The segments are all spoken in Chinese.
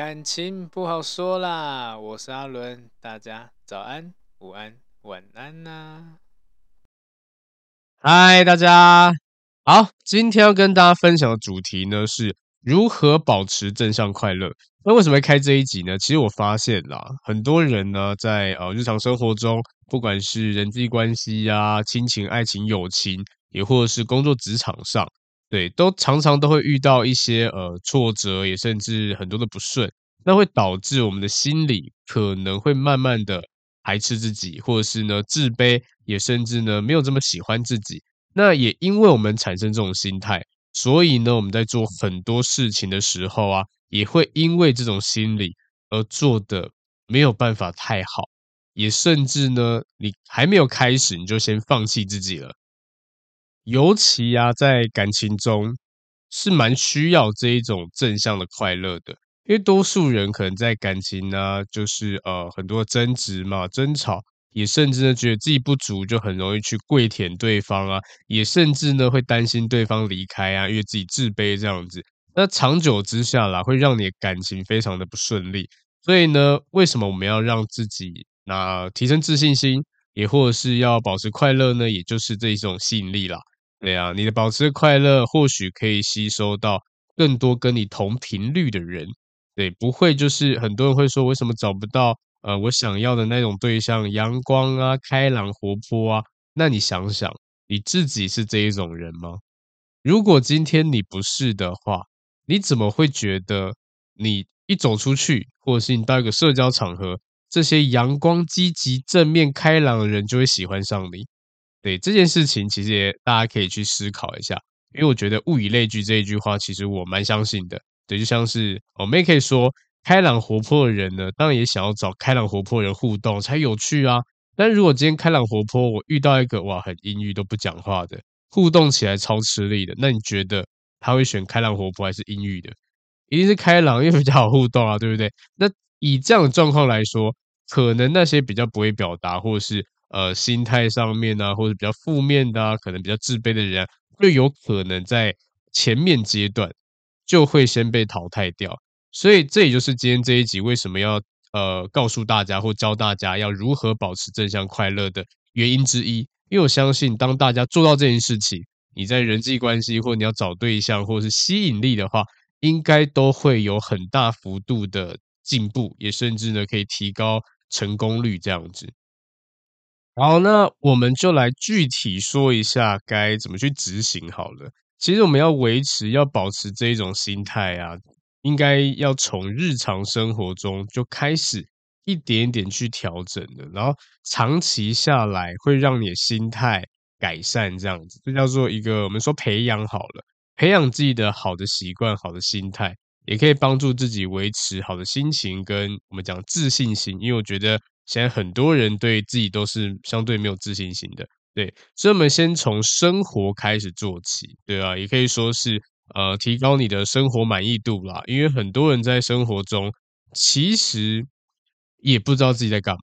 感情不好说啦，我是阿伦，大家早安、午安、晚安呐、嗨，大家好，今天要跟大家分享的主题呢是如何保持正向快乐。那为什么会开这一集呢？其实我发现啦，很多人呢在呃日常生活中，不管是人际关系呀、啊、亲情、爱情、友情，也或者是工作职场上。对，都常常都会遇到一些呃挫折，也甚至很多的不顺，那会导致我们的心里可能会慢慢的排斥自己，或者是呢自卑，也甚至呢没有这么喜欢自己。那也因为我们产生这种心态，所以呢我们在做很多事情的时候啊，也会因为这种心理而做得没有办法太好，也甚至呢你还没有开始，你就先放弃自己了。尤其啊，在感情中是蛮需要这一种正向的快乐的，因为多数人可能在感情啊，就是呃很多争执嘛、争吵，也甚至呢觉得自己不足，就很容易去跪舔对方啊，也甚至呢会担心对方离开啊，因为自己自卑这样子。那长久之下啦，会让你的感情非常的不顺利。所以呢，为什么我们要让自己那提升自信心，也或者是要保持快乐呢？也就是这一种吸引力啦。对啊，你的保持快乐，或许可以吸收到更多跟你同频率的人。对，不会就是很多人会说，为什么找不到呃我想要的那种对象，阳光啊、开朗活泼啊？那你想想，你自己是这一种人吗？如果今天你不是的话，你怎么会觉得你一走出去，或是你到一个社交场合，这些阳光、积极、正面、开朗的人就会喜欢上你？对这件事情，其实也大家可以去思考一下，因为我觉得物以类聚这一句话，其实我蛮相信的。对，就像是我们也可以说，开朗活泼的人呢，当然也想要找开朗活泼人互动才有趣啊。但如果今天开朗活泼，我遇到一个哇很阴郁都不讲话的，互动起来超吃力的，那你觉得他会选开朗活泼还是阴郁的？一定是开朗，因为比较好互动啊，对不对？那以这样的状况来说，可能那些比较不会表达，或是。呃，心态上面啊，或者比较负面的啊，可能比较自卑的人啊，就有可能在前面阶段就会先被淘汰掉。所以这也就是今天这一集为什么要呃告诉大家或教大家要如何保持正向快乐的原因之一。因为我相信，当大家做到这件事情，你在人际关系或你要找对象或者是吸引力的话，应该都会有很大幅度的进步，也甚至呢可以提高成功率这样子。好，那我们就来具体说一下该怎么去执行好了。其实我们要维持、要保持这一种心态啊，应该要从日常生活中就开始一点点去调整的，然后长期下来会让你的心态改善，这样子，这叫做一个我们说培养好了，培养自己的好的习惯、好的心态，也可以帮助自己维持好的心情跟我们讲自信心，因为我觉得。现在很多人对自己都是相对没有自信心的，对，所以我们先从生活开始做起，对啊，也可以说是呃提高你的生活满意度啦。因为很多人在生活中其实也不知道自己在干嘛，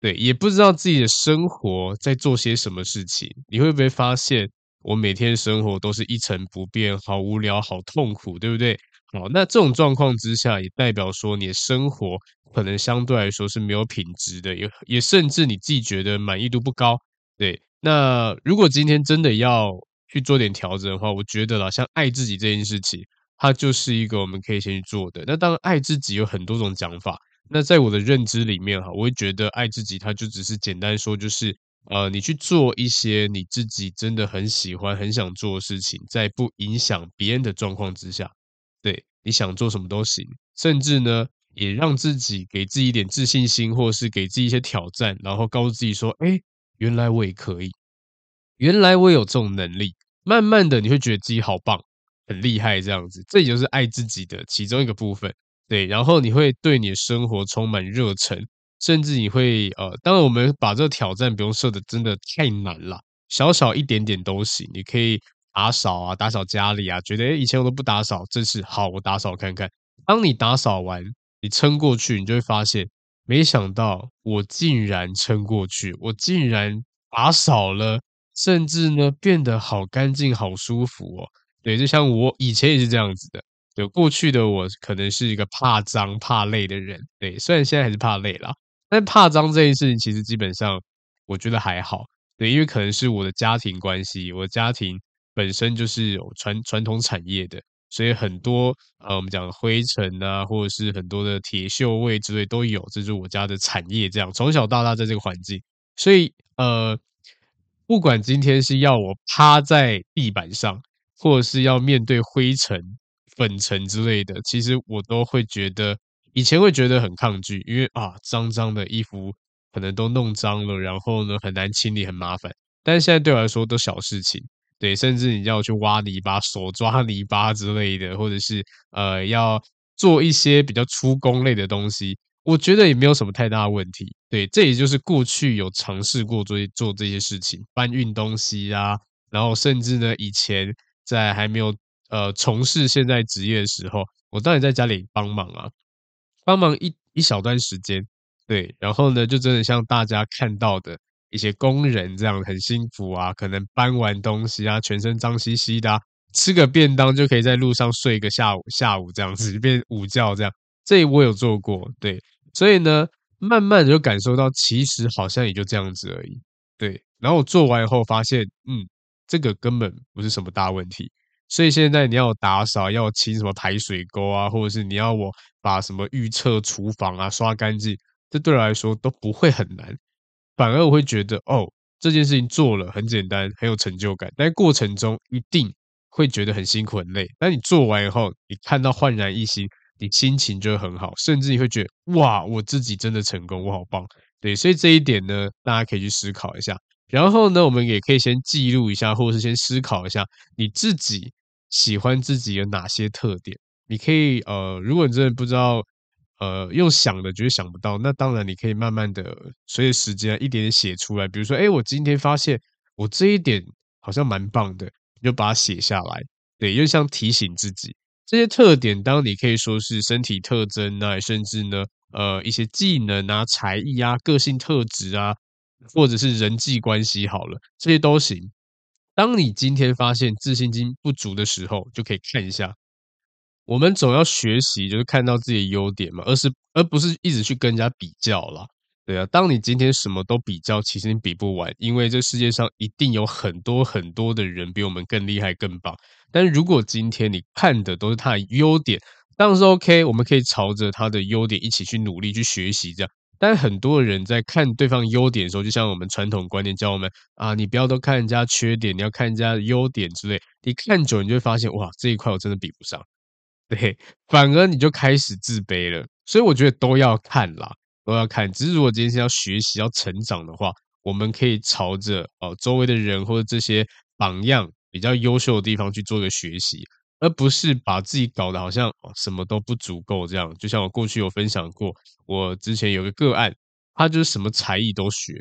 对，也不知道自己的生活在做些什么事情。你会不会发现，我每天生活都是一成不变，好无聊，好痛苦，对不对？好，那这种状况之下，也代表说你的生活。可能相对来说是没有品质的，也也甚至你自己觉得满意度不高。对，那如果今天真的要去做点调整的话，我觉得啦，像爱自己这件事情，它就是一个我们可以先去做的。那当然，爱自己有很多种讲法。那在我的认知里面哈，我会觉得爱自己，它就只是简单说，就是呃，你去做一些你自己真的很喜欢、很想做的事情，在不影响别人的状况之下，对，你想做什么都行，甚至呢，也让自己给自己一点自信心，或是给自己一些挑战，然后告诉自己说：“哎，原来我也可以，原来我有这种能力。”慢慢的，你会觉得自己好棒、很厉害，这样子，这也就是爱自己的其中一个部分。对，然后你会对你的生活充满热忱。甚至你会呃，当然我们把这个挑战不用设的真的太难了，小小一点点都行。你可以打扫啊，打扫家里啊，觉得诶以前我都不打扫，这次好，我打扫看看。当你打扫完，你撑过去，你就会发现，没想到我竟然撑过去，我竟然打扫了，甚至呢变得好干净、好舒服哦。对，就像我以前也是这样子的。有过去的我可能是一个怕脏、怕累的人，对，虽然现在还是怕累啦。但怕脏这件事情，其实基本上我觉得还好，对，因为可能是我的家庭关系，我家庭本身就是有传传统产业的，所以很多呃，我们讲灰尘啊，或者是很多的铁锈味之类都有，这是我家的产业。这样从小到大在这个环境，所以呃，不管今天是要我趴在地板上，或者是要面对灰尘、粉尘之类的，其实我都会觉得。以前会觉得很抗拒，因为啊，脏脏的衣服可能都弄脏了，然后呢很难清理，很麻烦。但是现在对我来说都小事情，对，甚至你要去挖泥巴，手抓泥巴之类的，或者是呃要做一些比较粗工类的东西，我觉得也没有什么太大的问题。对，这也就是过去有尝试过做做这些事情，搬运东西啊，然后甚至呢以前在还没有呃从事现在职业的时候，我当然在家里帮忙啊。帮忙一一小段时间，对，然后呢，就真的像大家看到的一些工人这样很辛苦啊，可能搬完东西啊，全身脏兮兮的，吃个便当就可以在路上睡个下午，下午这样子变午觉这样，这我有做过，对，所以呢，慢慢的就感受到其实好像也就这样子而已，对，然后我做完以后发现，嗯，这个根本不是什么大问题。所以现在你要打扫，要清什么排水沟啊，或者是你要我把什么预测厨房啊刷干净，这对我来说都不会很难，反而我会觉得哦，这件事情做了很简单，很有成就感。但过程中一定会觉得很辛苦很累，但你做完以后，你看到焕然一新，你心情就会很好，甚至你会觉得哇，我自己真的成功，我好棒。对，所以这一点呢，大家可以去思考一下。然后呢，我们也可以先记录一下，或者是先思考一下你自己。喜欢自己有哪些特点？你可以呃，如果你真的不知道，呃，用想的觉得想不到，那当然你可以慢慢的随着时间一点点写出来。比如说，哎，我今天发现我这一点好像蛮棒的，你就把它写下来。对，又像提醒自己这些特点，当你可以说是身体特征啊，甚至呢，呃，一些技能啊、才艺啊、个性特质啊，或者是人际关系，好了，这些都行。当你今天发现自信心不足的时候，就可以看一下。我们总要学习，就是看到自己的优点嘛，而是而不是一直去跟人家比较啦。对啊，当你今天什么都比较，其实你比不完，因为这世界上一定有很多很多的人比我们更厉害、更棒。但如果今天你看的都是他的优点，当然是 OK，我们可以朝着他的优点一起去努力去学习，这样。但很多人在看对方优点的时候，就像我们传统观念教我们啊，你不要都看人家缺点，你要看人家的优点之类。你看久，你就会发现，哇，这一块我真的比不上，对，反而你就开始自卑了。所以我觉得都要看啦，都要看。只是如果今天是要学习、要成长的话，我们可以朝着哦周围的人或者这些榜样比较优秀的地方去做一个学习。而不是把自己搞得好像什么都不足够这样，就像我过去有分享过，我之前有个个案，他就是什么才艺都学，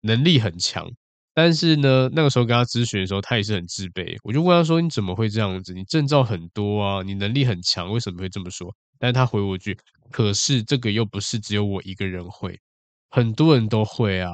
能力很强，但是呢，那个时候跟他咨询的时候，他也是很自卑。我就问他说：“你怎么会这样子？你证照很多啊，你能力很强，为什么会这么说？”但他回我一句：“可是这个又不是只有我一个人会，很多人都会啊。”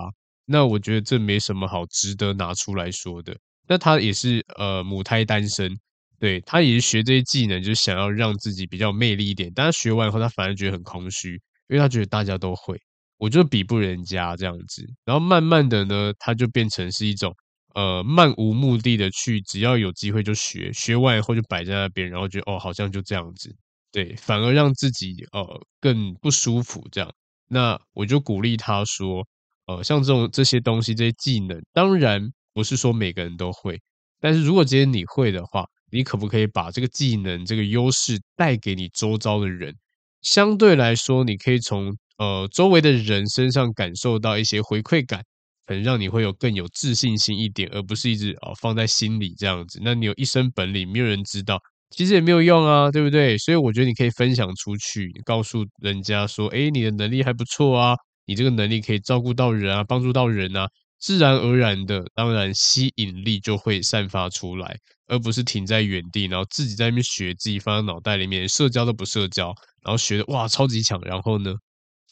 那我觉得这没什么好值得拿出来说的。那他也是呃母胎单身。对，他也是学这些技能，就是想要让自己比较魅力一点。但他学完以后，他反而觉得很空虚，因为他觉得大家都会，我就比不人家这样子。然后慢慢的呢，他就变成是一种呃漫无目的的去，只要有机会就学，学完以后就摆在那边，然后觉得哦好像就这样子。对，反而让自己呃更不舒服这样。那我就鼓励他说，呃，像这种这些东西这些技能，当然不是说每个人都会，但是如果今天你会的话，你可不可以把这个技能这个优势带给你周遭的人？相对来说，你可以从呃周围的人身上感受到一些回馈感。可能让你会有更有自信心一点，而不是一直啊放在心里这样子。那你有一身本领，没有人知道，其实也没有用啊，对不对？所以我觉得你可以分享出去，告诉人家说，诶，你的能力还不错啊，你这个能力可以照顾到人啊，帮助到人啊，自然而然的，当然吸引力就会散发出来，而不是停在原地，然后自己在那边学，自己放在脑袋里面，社交都不社交，然后学的哇超级强，然后呢，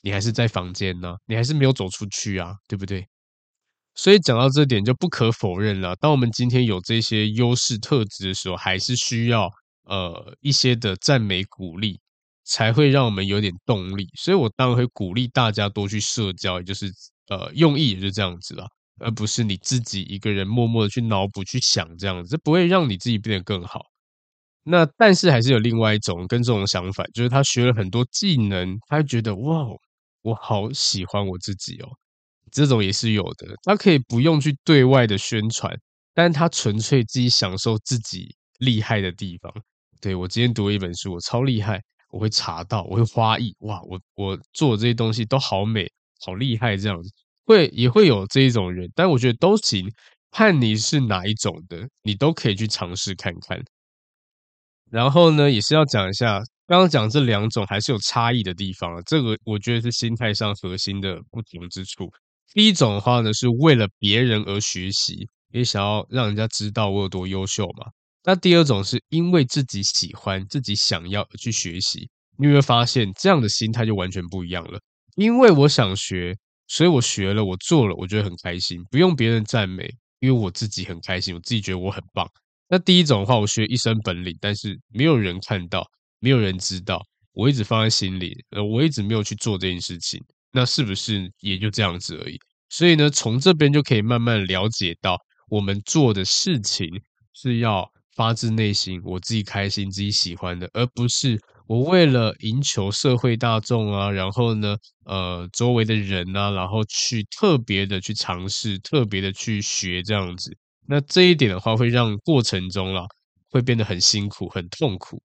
你还是在房间呢，你还是没有走出去啊，对不对？所以讲到这点，就不可否认了。当我们今天有这些优势特质的时候，还是需要呃一些的赞美鼓励，才会让我们有点动力。所以我当然会鼓励大家多去社交，也就是呃用意也是这样子啦，而不是你自己一个人默默的去脑补去想这样子，这不会让你自己变得更好。那但是还是有另外一种跟这种想法，就是他学了很多技能，他会觉得哇，我好喜欢我自己哦。这种也是有的，他可以不用去对外的宣传，但他纯粹自己享受自己厉害的地方。对，我今天读了一本书，我超厉害，我会查到，我会花艺，哇，我我做的这些东西都好美，好厉害，这样子会也会有这一种人，但我觉得都行，看你是哪一种的，你都可以去尝试看看。然后呢，也是要讲一下，刚刚讲这两种还是有差异的地方，这个我觉得是心态上核心的不同之处。第一种的话呢，是为了别人而学习，也想要让人家知道我有多优秀嘛。那第二种是因为自己喜欢、自己想要而去学习，你有没有发现这样的心态就完全不一样了？因为我想学，所以我学了，我做了，我觉得很开心，不用别人赞美，因为我自己很开心，我自己觉得我很棒。那第一种的话，我学一身本领，但是没有人看到，没有人知道，我一直放在心里，呃，我一直没有去做这件事情。那是不是也就这样子而已？所以呢，从这边就可以慢慢了解到，我们做的事情是要发自内心，我自己开心、自己喜欢的，而不是我为了赢求社会大众啊，然后呢，呃，周围的人啊，然后去特别的去尝试、特别的去学这样子。那这一点的话，会让过程中啦，会变得很辛苦、很痛苦。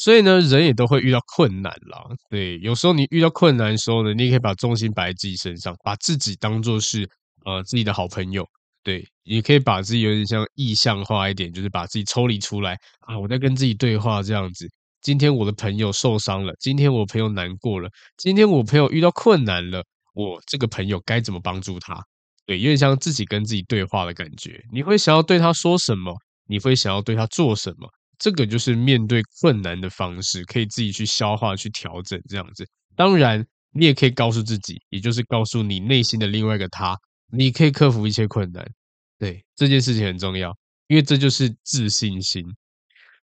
所以呢，人也都会遇到困难啦。对，有时候你遇到困难的时候呢，你也可以把重心摆在自己身上，把自己当做是呃自己的好朋友。对，也可以把自己有点像意象化一点，就是把自己抽离出来啊，我在跟自己对话这样子。今天我的朋友受伤了，今天我朋友难过了，今天我朋友遇到困难了，我这个朋友该怎么帮助他？对，有点像自己跟自己对话的感觉。你会想要对他说什么？你会想要对他做什么？这个就是面对困难的方式，可以自己去消化、去调整这样子。当然，你也可以告诉自己，也就是告诉你内心的另外一个他，你可以克服一切困难。对，这件事情很重要，因为这就是自信心。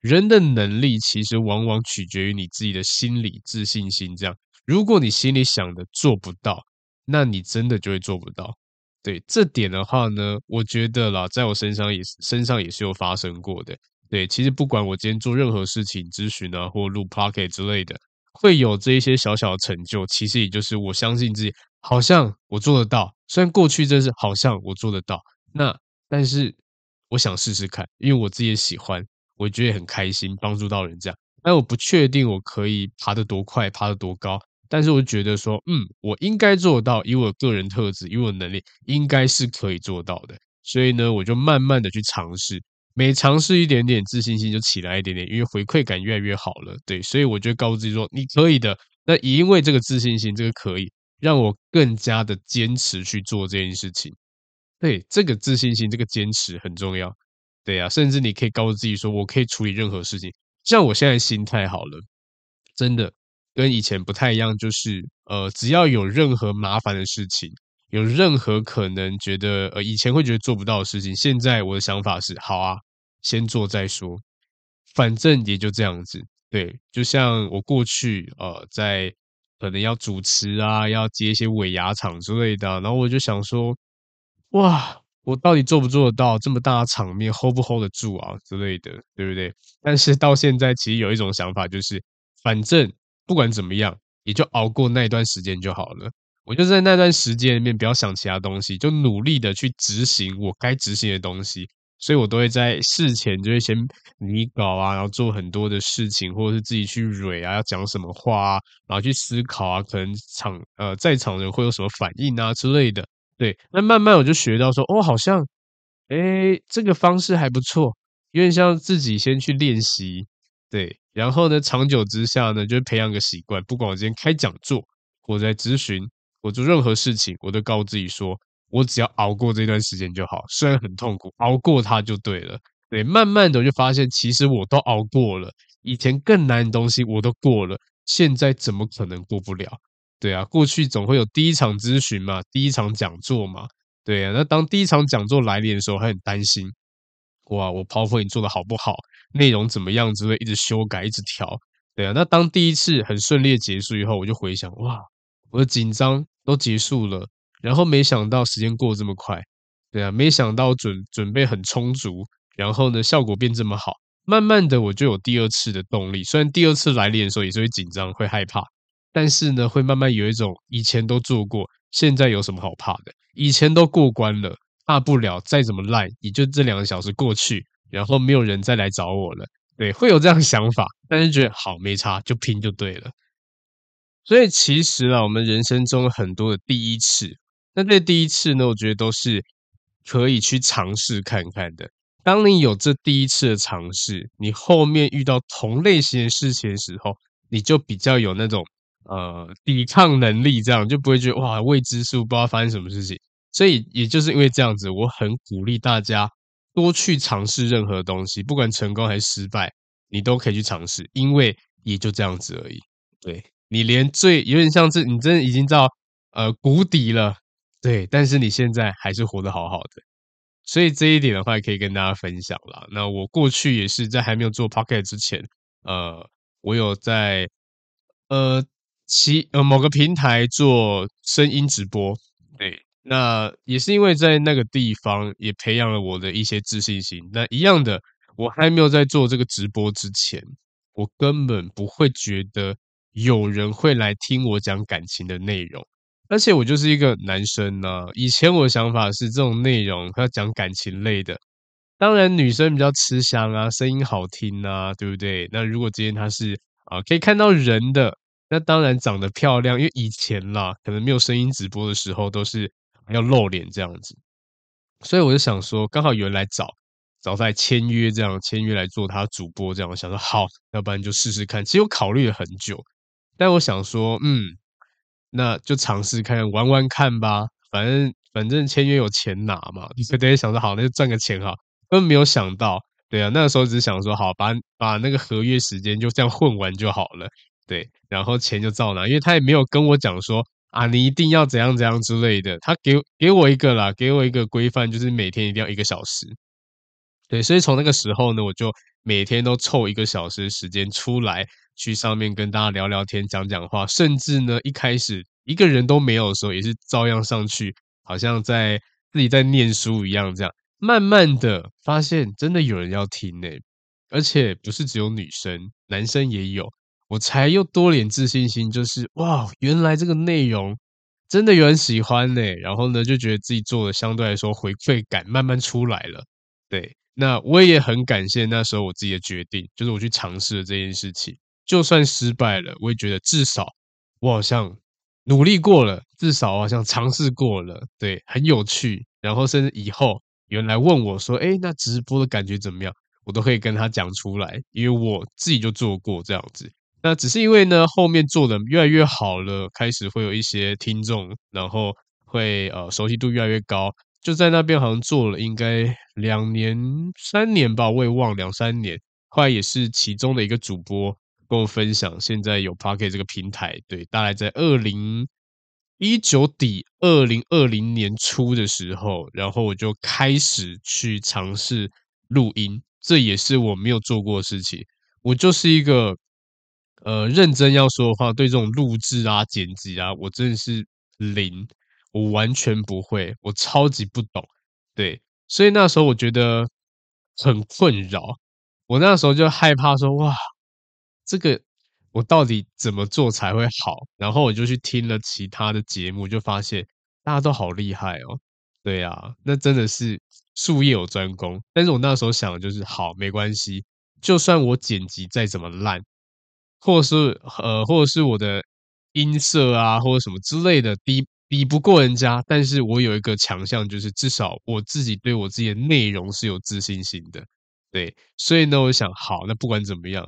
人的能力其实往往取决于你自己的心理自信心。这样，如果你心里想的做不到，那你真的就会做不到。对，这点的话呢，我觉得啦，在我身上也身上也是有发生过的。对，其实不管我今天做任何事情，咨询啊，或录 podcast 之类的，会有这一些小小的成就，其实也就是我相信自己，好像我做得到。虽然过去真是好像我做得到，那但是我想试试看，因为我自己也喜欢，我觉得很开心，帮助到人这样。但我不确定我可以爬得多快，爬得多高，但是我觉得说，嗯，我应该做到，以我个人特质，以我能力，应该是可以做到的。所以呢，我就慢慢的去尝试。每尝试一点点，自信心就起来一点点，因为回馈感越来越好了，对，所以我就告诉自己说，你可以的。那因为这个自信心，这个可以让我更加的坚持去做这件事情。对，这个自信心，这个坚持很重要。对呀，甚至你可以告诉自己说，我可以处理任何事情。像我现在心态好了，真的跟以前不太一样，就是呃，只要有任何麻烦的事情。有任何可能觉得呃以前会觉得做不到的事情，现在我的想法是好啊，先做再说，反正也就这样子。对，就像我过去呃在可能要主持啊，要接一些尾牙场之类的，然后我就想说，哇，我到底做不做得到这么大的场面，hold 不 hold 得住啊之类的，对不对？但是到现在其实有一种想法，就是反正不管怎么样，也就熬过那段时间就好了。我就在那段时间里面不要想其他东西，就努力的去执行我该执行的东西。所以我都会在事前就会先拟稿啊，然后做很多的事情，或者是自己去蕊啊，要讲什么话啊，然后去思考啊，可能场呃在场人会有什么反应啊之类的。对，那慢慢我就学到说，哦，好像，诶，这个方式还不错，有点像自己先去练习，对，然后呢，长久之下呢，就培养个习惯，不管我今天开讲座，我在咨询，我做任何事情，我都告诉自己说，我只要熬过这段时间就好，虽然很痛苦，熬过它就对了。对，慢慢的我就发现，其实我都熬过了，以前更难的东西我都过了，现在怎么可能过不了？对啊，过去总会有第一场咨询嘛，第一场讲座嘛，对啊。那当第一场讲座来临的时候，还很担心，哇，我 PPT 做的好不好，内容怎么样，只会一直修改，一直调，对啊。那当第一次很顺利的结束以后，我就回想，哇，我的紧张都结束了，然后没想到时间过这么快，对啊，没想到准准备很充足，然后呢，效果变这么好，慢慢的我就有第二次的动力，虽然第二次来临的时候也是会紧张，会害怕。但是呢，会慢慢有一种以前都做过，现在有什么好怕的？以前都过关了，大不了再怎么烂，也就这两个小时过去，然后没有人再来找我了。对，会有这样想法，但是觉得好没差，就拼就对了。所以其实啊，我们人生中很多的第一次，那这第一次呢，我觉得都是可以去尝试看看的。当你有这第一次的尝试，你后面遇到同类型的事情的时候，你就比较有那种。呃，抵抗能力这样就不会觉得哇，未知数不知道发生什么事情，所以也就是因为这样子，我很鼓励大家多去尝试任何东西，不管成功还是失败，你都可以去尝试，因为也就这样子而已。对，你连最有点像是你真的已经到呃谷底了，对，但是你现在还是活得好好的，所以这一点的话可以跟大家分享啦。那我过去也是在还没有做 Pocket 之前，呃，我有在呃。其呃某个平台做声音直播，对，那也是因为在那个地方也培养了我的一些自信心。那一样的，我还没有在做这个直播之前，我根本不会觉得有人会来听我讲感情的内容，而且我就是一个男生呢、啊。以前我的想法是这种内容要讲感情类的，当然女生比较吃香啊，声音好听啊，对不对？那如果今天他是啊可以看到人的。那当然长得漂亮，因为以前啦，可能没有声音直播的时候，都是要露脸这样子，所以我就想说，刚好有人来找，找在签约这样，签约来做他主播这样，我想说好，要不然就试试看。其实我考虑了很久，但我想说，嗯，那就尝试看玩玩看吧，反正反正签约有钱拿嘛，所以大家想说好，那就赚个钱哈，根本没有想到，对啊，那个时候只想说好，把把那个合约时间就这样混完就好了。对，然后钱就照拿，因为他也没有跟我讲说啊，你一定要怎样怎样之类的。他给给我一个啦，给我一个规范，就是每天一定要一个小时。对，所以从那个时候呢，我就每天都凑一个小时时间出来，去上面跟大家聊聊天、讲讲话，甚至呢，一开始一个人都没有的时候，也是照样上去，好像在自己在念书一样，这样慢慢的发现真的有人要听呢，而且不是只有女生，男生也有。我才又多点自信心，就是哇，原来这个内容真的有人喜欢呢。然后呢，就觉得自己做的相对来说回馈感慢慢出来了。对，那我也很感谢那时候我自己的决定，就是我去尝试了这件事情，就算失败了，我也觉得至少我好像努力过了，至少我好像尝试过了，对，很有趣。然后甚至以后有人来问我说：“诶，那直播的感觉怎么样？”我都可以跟他讲出来，因为我自己就做过这样子。那只是因为呢，后面做的越来越好了，开始会有一些听众，然后会呃熟悉度越来越高。就在那边好像做了应该两年、三年吧，我也忘了两三年。后来也是其中的一个主播跟我分享，现在有 Pocket 这个平台，对，大概在二零一九底、二零二零年初的时候，然后我就开始去尝试录音，这也是我没有做过的事情。我就是一个。呃，认真要说的话，对这种录制啊、剪辑啊，我真的是零，我完全不会，我超级不懂，对，所以那时候我觉得很困扰，我那时候就害怕说，哇，这个我到底怎么做才会好？然后我就去听了其他的节目，就发现大家都好厉害哦。对啊，那真的是术业有专攻。但是我那时候想的就是，好，没关系，就算我剪辑再怎么烂，或者是呃，或者是我的音色啊，或者什么之类的，低比不过人家，但是我有一个强项，就是至少我自己对我自己的内容是有自信心的。对，所以呢，我想，好，那不管怎么样，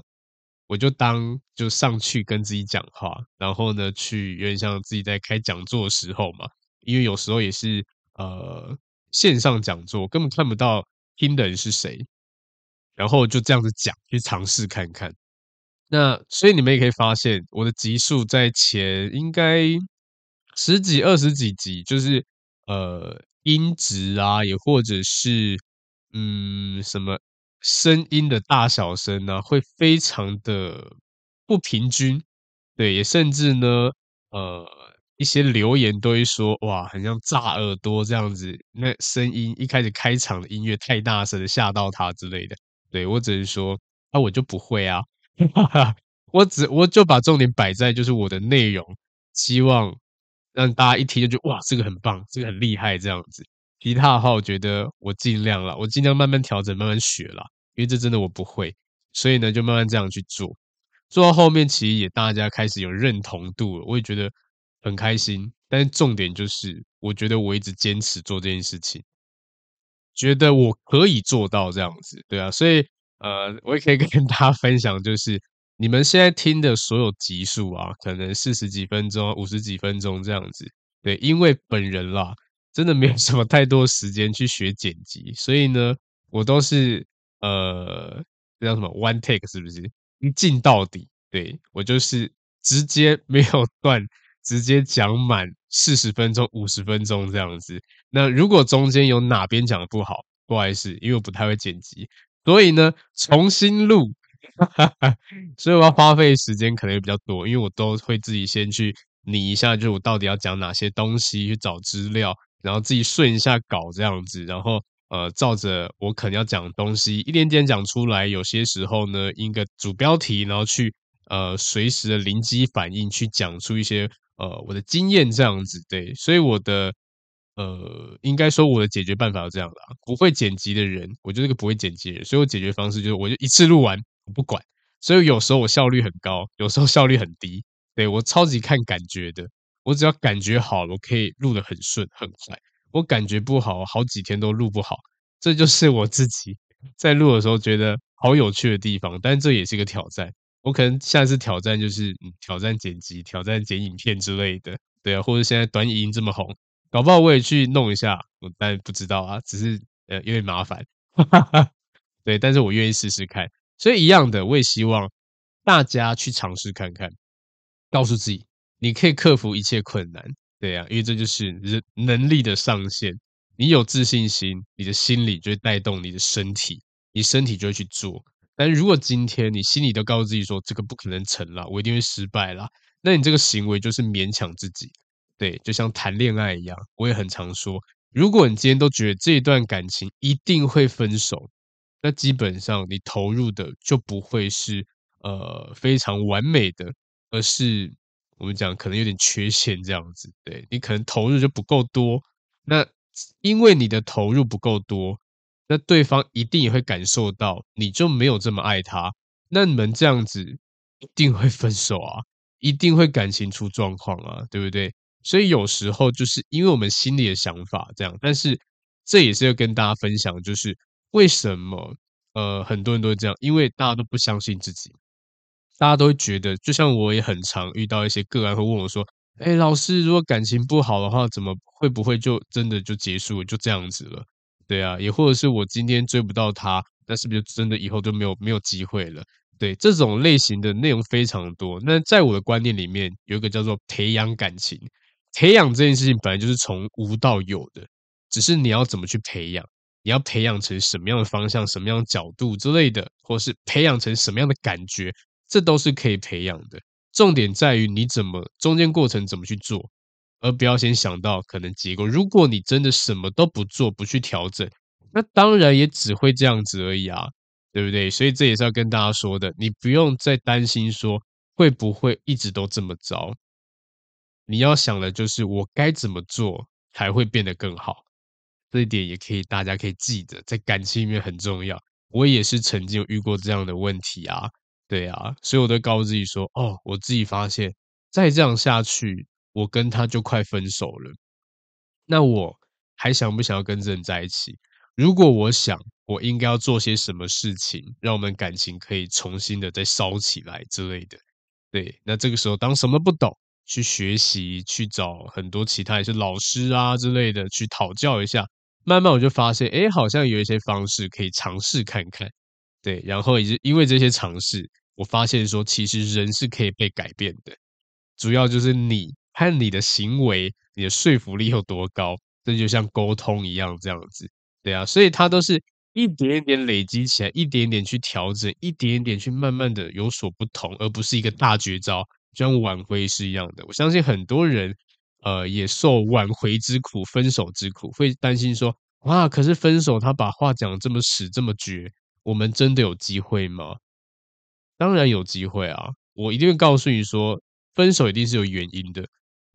我就当就上去跟自己讲话，然后呢，去有点像自己在开讲座的时候嘛，因为有时候也是。呃，线上讲座根本看不到听的人是谁，然后就这样子讲，去尝试看看。那所以你们也可以发现，我的集数在前应该十几、二十几集，就是呃音质啊，也或者是嗯什么声音的大小声呢，会非常的不平均。对，也甚至呢，呃。一些留言都会说，哇，很像炸耳朵这样子，那声音一开始开场的音乐太大声了，吓到他之类的。对，我只是说，啊，我就不会啊，我只我就把重点摆在就是我的内容，希望让大家一听就觉得哇，这个很棒，这个很厉害这样子。其他的话，我觉得我尽量了，我尽量慢慢调整，慢慢学啦，因为这真的我不会，所以呢，就慢慢这样去做，做到后面其实也大家开始有认同度了，我也觉得。很开心，但是重点就是，我觉得我一直坚持做这件事情，觉得我可以做到这样子，对啊，所以呃，我也可以跟大家分享，就是你们现在听的所有集数啊，可能四十几分钟、五十几分钟这样子，对，因为本人啦，真的没有什么太多时间去学剪辑，所以呢，我都是呃，这叫什么 one take 是不是？一镜到底，对，我就是直接没有断。直接讲满四十分钟、五十分钟这样子。那如果中间有哪边讲的不好，不好意思，因为我不太会剪辑，所以呢，重新录。所以我要花费时间可能也比较多，因为我都会自己先去拟一下，就是我到底要讲哪些东西，去找资料，然后自己顺一下稿这样子，然后呃，照着我可能要讲的东西一点点讲出来。有些时候呢，一个主标题，然后去呃随时的临机反应去讲出一些。呃，我的经验这样子，对，所以我的呃，应该说我的解决办法是这样的啊，不会剪辑的人，我就是个不会剪辑的人，所以我解决方式就是我就一次录完，我不管。所以有时候我效率很高，有时候效率很低，对，我超级看感觉的，我只要感觉好了，我可以录得很顺很快。我感觉不好，好几天都录不好，这就是我自己 在录的时候觉得好有趣的地方，但这也是一个挑战。我可能下次挑战就是挑战剪辑、挑战剪影片之类的，对啊，或者现在短影音这么红，搞不好我也去弄一下，我但不知道啊，只是呃有点麻烦，哈哈哈。对，但是我愿意试试看，所以一样的，我也希望大家去尝试看看，告诉自己你可以克服一切困难，对啊，因为这就是人能力的上限，你有自信心，你的心理就会带动你的身体，你身体就会去做。但如果今天你心里都告诉自己说这个不可能成了，我一定会失败了，那你这个行为就是勉强自己。对，就像谈恋爱一样，我也很常说，如果你今天都觉得这一段感情一定会分手，那基本上你投入的就不会是呃非常完美的，而是我们讲可能有点缺陷这样子。对，你可能投入就不够多，那因为你的投入不够多。那对方一定也会感受到，你就没有这么爱他，那你们这样子一定会 分手啊，一定会感情出状况啊，对不对？所以有时候就是因为我们心里的想法这样，但是这也是要跟大家分享，就是为什么呃很多人都会这样，因为大家都不相信自己，大家都会觉得，就像我也很常遇到一些个案会问我说，哎，老师，如果感情不好的话，怎么会不会就真的就结束，就这样子了？对啊，也或者是我今天追不到他，那是不是就真的以后就没有没有机会了？对，这种类型的内容非常多。那在我的观念里面，有一个叫做培养感情。培养这件事情本来就是从无到有的，只是你要怎么去培养，你要培养成什么样的方向、什么样的角度之类的，或是培养成什么样的感觉，这都是可以培养的。重点在于你怎么中间过程怎么去做。而不要先想到可能结果。如果你真的什么都不做，不去调整，那当然也只会这样子而已啊，对不对？所以这也是要跟大家说的，你不用再担心说会不会一直都这么糟？你要想的就是我该怎么做才会变得更好。这一点也可以，大家可以记得，在感情里面很重要。我也是曾经遇过这样的问题啊，对啊，所以我都告诉自己说，哦，我自己发现再这样下去，我跟他就快分手了。那我还想不想要跟这人在一起？如果我想，我应该要做些什么事情，让我们感情可以重新的再烧起来之类的。对，那这个时候当什么不懂，去学习，去找很多其他也是老师啊之类的去讨教一下。慢慢我就发现，哎，好像有一些方式可以尝试看看，对，然后也是因为这些尝试，我发现说，其实人是可以被改变的，主要就是你和你的行为，你的说服力有多高，这就像沟通一样这样子，对啊，所以它都是一点点累积起来，一点点去调整，一点点去慢慢的有所不同，而不是一个大绝招，就像挽回是一样的。我相信很多人。呃，也受挽回之苦，分手之苦，会担心说，哇，可是分手他把话讲这么死这么绝，我们真的有机会吗？当然有机会啊！我一定会告诉你说，分手一定是有原因的。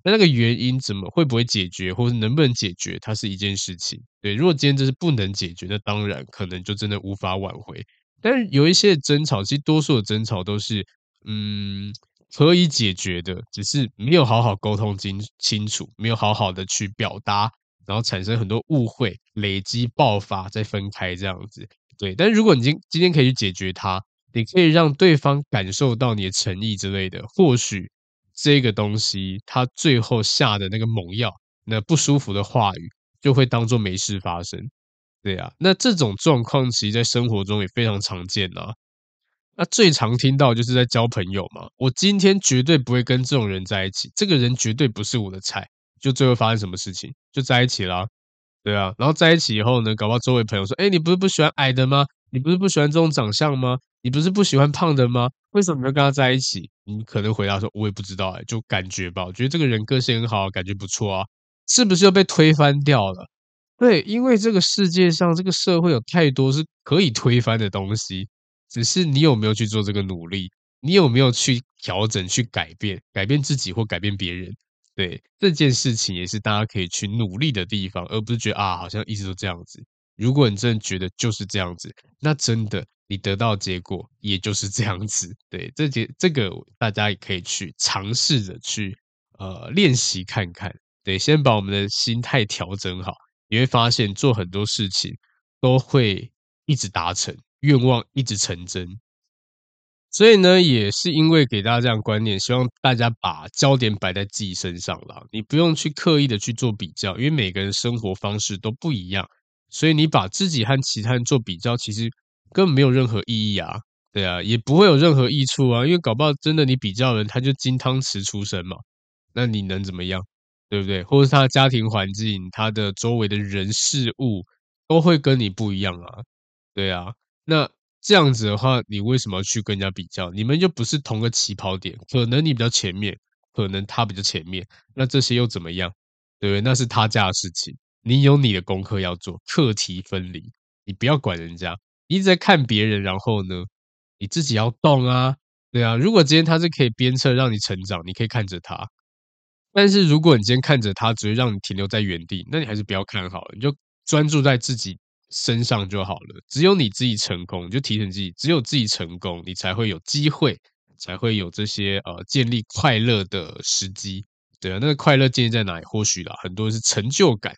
那那个原因怎么会不会解决，或者能不能解决，它是一件事情。对，如果今天这是不能解决，那当然可能就真的无法挽回。但是有一些争吵，其实多数的争吵都是，嗯。可以解决的，只是没有好好沟通清清楚，没有好好的去表达，然后产生很多误会，累积爆发，再分开这样子。对，但是如果你今今天可以去解决它，你可以让对方感受到你的诚意之类的，或许这个东西他最后下的那个猛药，那不舒服的话语就会当做没事发生。对啊，那这种状况其实在生活中也非常常见啊。那最常听到就是在交朋友嘛，我今天绝对不会跟这种人在一起，这个人绝对不是我的菜，就最后发生什么事情，就在一起啦，对啊，然后在一起以后呢，搞不好周围朋友说，哎，你不是不喜欢矮的吗？你不是不喜欢这种长相吗？你不是不喜欢胖的吗？为什么要跟他在一起？你可能回答说，我也不知道，哎，就感觉吧，我觉得这个人个性很好，感觉不错啊，是不是又被推翻掉了？对，因为这个世界上，这个社会有太多是可以推翻的东西。只是你有没有去做这个努力？你有没有去调整、去改变、改变自己或改变别人？对，这件事情也是大家可以去努力的地方，而不是觉得啊，好像一直都这样子。如果你真的觉得就是这样子，那真的你得到结果也就是这样子。对，这节这个大家也可以去尝试着去呃练习看看。对，先把我们的心态调整好，你会发现做很多事情都会一直达成。愿望一直成真，所以呢，也是因为给大家这样观念，希望大家把焦点摆在自己身上啦。你不用去刻意的去做比较，因为每个人生活方式都不一样，所以你把自己和其他人做比较，其实根本没有任何意义啊。对啊，也不会有任何益处啊，因为搞不好真的你比较人，他就金汤匙出身嘛，那你能怎么样？对不对？或者是他的家庭环境，他的周围的人事物都会跟你不一样啊。对啊。那这样子的话，你为什么要去跟人家比较？你们又不是同个起跑点，可能你比较前面，可能他比较前面，那这些又怎么样？对不对？那是他家的事情，你有你的功课要做，课题分离，你不要管人家，你一直在看别人，然后呢，你自己要动啊，对啊。如果今天他是可以鞭策让你成长，你可以看着他；但是如果你今天看着他，只会让你停留在原地，那你还是不要看好了，你就专注在自己。身上就好了，只有你自己成功，就提醒自己，只有自己成功，你才会有机会，才会有这些呃建立快乐的时机。对啊，那个快乐建立在哪里？或许啦，很多是成就感，